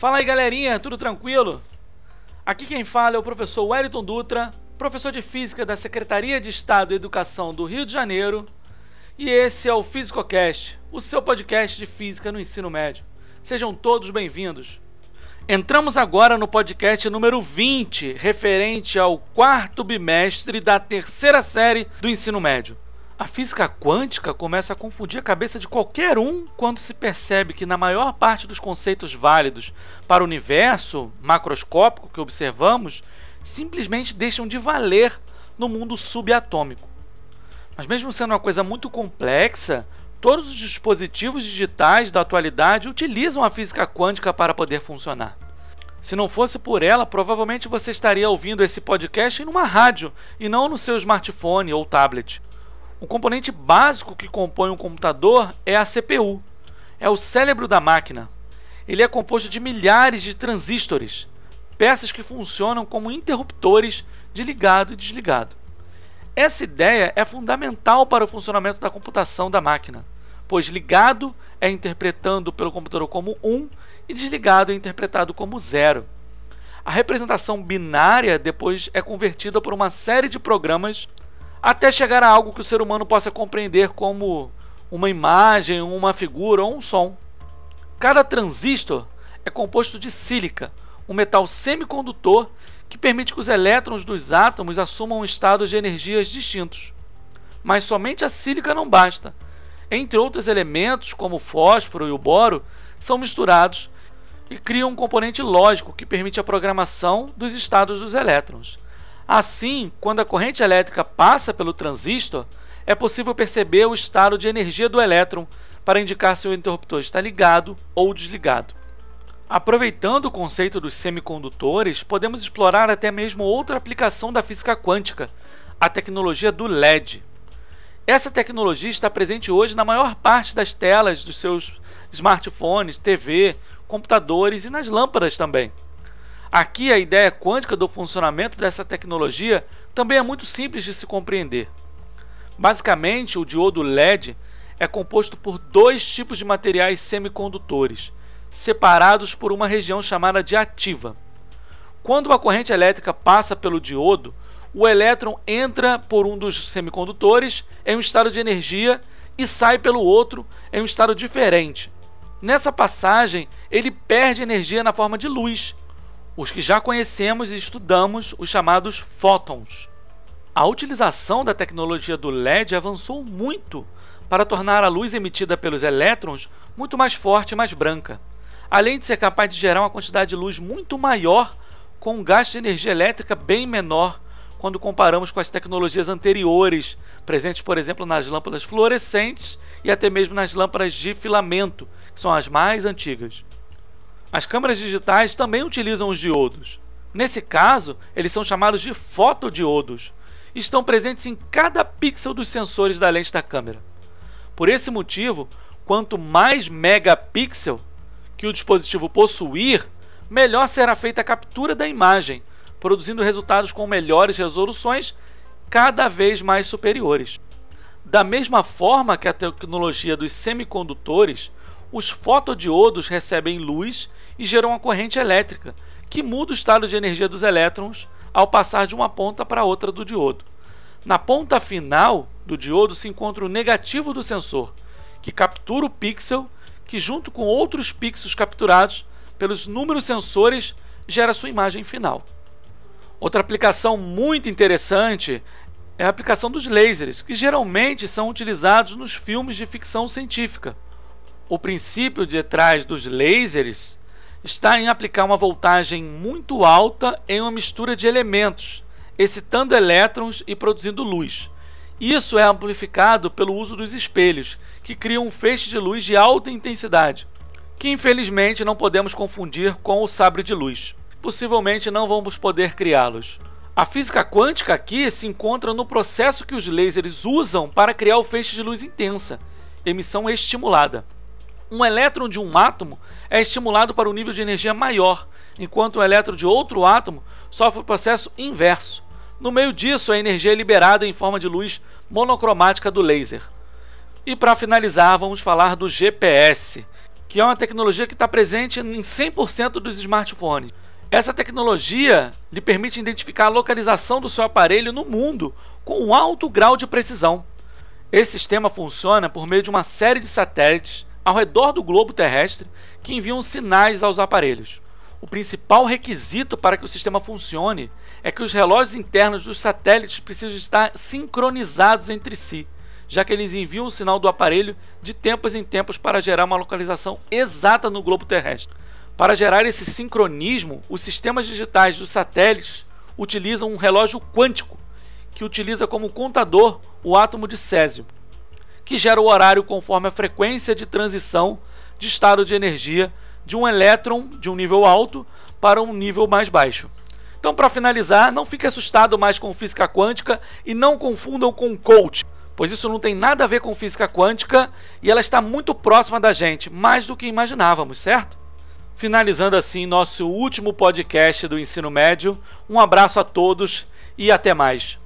Fala aí galerinha, tudo tranquilo? Aqui quem fala é o professor Wellington Dutra, professor de Física da Secretaria de Estado e Educação do Rio de Janeiro, e esse é o FísicoCast, o seu podcast de Física no ensino médio. Sejam todos bem-vindos. Entramos agora no podcast número 20, referente ao quarto bimestre da terceira série do ensino médio. A física quântica começa a confundir a cabeça de qualquer um quando se percebe que, na maior parte dos conceitos válidos para o universo macroscópico que observamos, simplesmente deixam de valer no mundo subatômico. Mas, mesmo sendo uma coisa muito complexa, todos os dispositivos digitais da atualidade utilizam a física quântica para poder funcionar. Se não fosse por ela, provavelmente você estaria ouvindo esse podcast em uma rádio e não no seu smartphone ou tablet. O componente básico que compõe um computador é a CPU. É o cérebro da máquina. Ele é composto de milhares de transistores, peças que funcionam como interruptores de ligado e desligado. Essa ideia é fundamental para o funcionamento da computação da máquina, pois ligado é interpretando pelo computador como 1 e desligado é interpretado como 0. A representação binária depois é convertida por uma série de programas até chegar a algo que o ser humano possa compreender como uma imagem, uma figura ou um som. Cada transistor é composto de sílica, um metal semicondutor que permite que os elétrons dos átomos assumam estados de energias distintos. Mas somente a sílica não basta. Entre outros elementos, como o fósforo e o boro, são misturados e criam um componente lógico que permite a programação dos estados dos elétrons. Assim, quando a corrente elétrica passa pelo transistor, é possível perceber o estado de energia do elétron para indicar se o interruptor está ligado ou desligado. Aproveitando o conceito dos semicondutores, podemos explorar até mesmo outra aplicação da física quântica, a tecnologia do LED. Essa tecnologia está presente hoje na maior parte das telas dos seus smartphones, TV, computadores e nas lâmpadas também. Aqui a ideia quântica do funcionamento dessa tecnologia também é muito simples de se compreender. Basicamente, o diodo LED é composto por dois tipos de materiais semicondutores, separados por uma região chamada de ativa. Quando uma corrente elétrica passa pelo diodo, o elétron entra por um dos semicondutores em um estado de energia e sai pelo outro em um estado diferente. Nessa passagem, ele perde energia na forma de luz os que já conhecemos e estudamos, os chamados fótons. A utilização da tecnologia do LED avançou muito para tornar a luz emitida pelos elétrons muito mais forte e mais branca, além de ser capaz de gerar uma quantidade de luz muito maior com um gasto de energia elétrica bem menor quando comparamos com as tecnologias anteriores, presentes, por exemplo, nas lâmpadas fluorescentes e até mesmo nas lâmpadas de filamento, que são as mais antigas. As câmeras digitais também utilizam os diodos. Nesse caso, eles são chamados de fotodiodos estão presentes em cada pixel dos sensores da lente da câmera. Por esse motivo, quanto mais megapixel que o dispositivo possuir, melhor será feita a captura da imagem, produzindo resultados com melhores resoluções cada vez mais superiores. Da mesma forma que a tecnologia dos semicondutores, os fotodiodos recebem luz e geram uma corrente elétrica, que muda o estado de energia dos elétrons ao passar de uma ponta para outra do diodo. Na ponta final do diodo se encontra o negativo do sensor, que captura o pixel, que junto com outros pixels capturados pelos números sensores gera sua imagem final. Outra aplicação muito interessante é a aplicação dos lasers, que geralmente são utilizados nos filmes de ficção científica. O princípio de trás dos lasers está em aplicar uma voltagem muito alta em uma mistura de elementos, excitando elétrons e produzindo luz. Isso é amplificado pelo uso dos espelhos, que criam um feixe de luz de alta intensidade, que infelizmente não podemos confundir com o sabre de luz. Possivelmente não vamos poder criá-los. A física quântica aqui se encontra no processo que os lasers usam para criar o feixe de luz intensa, emissão estimulada um elétron de um átomo é estimulado para um nível de energia maior, enquanto o elétron de outro átomo sofre o processo inverso. No meio disso, a energia é liberada em forma de luz monocromática do laser. E para finalizar, vamos falar do GPS, que é uma tecnologia que está presente em 100% dos smartphones. Essa tecnologia lhe permite identificar a localização do seu aparelho no mundo com um alto grau de precisão. Esse sistema funciona por meio de uma série de satélites ao redor do globo terrestre que enviam sinais aos aparelhos. O principal requisito para que o sistema funcione é que os relógios internos dos satélites precisam estar sincronizados entre si, já que eles enviam o sinal do aparelho de tempos em tempos para gerar uma localização exata no globo terrestre. Para gerar esse sincronismo, os sistemas digitais dos satélites utilizam um relógio quântico, que utiliza como contador o átomo de césio, que gera o horário conforme a frequência de transição de estado de energia de um elétron de um nível alto para um nível mais baixo. Então, para finalizar, não fique assustado mais com física quântica e não confundam com coach, pois isso não tem nada a ver com física quântica e ela está muito próxima da gente, mais do que imaginávamos, certo? Finalizando assim nosso último podcast do ensino médio, um abraço a todos e até mais.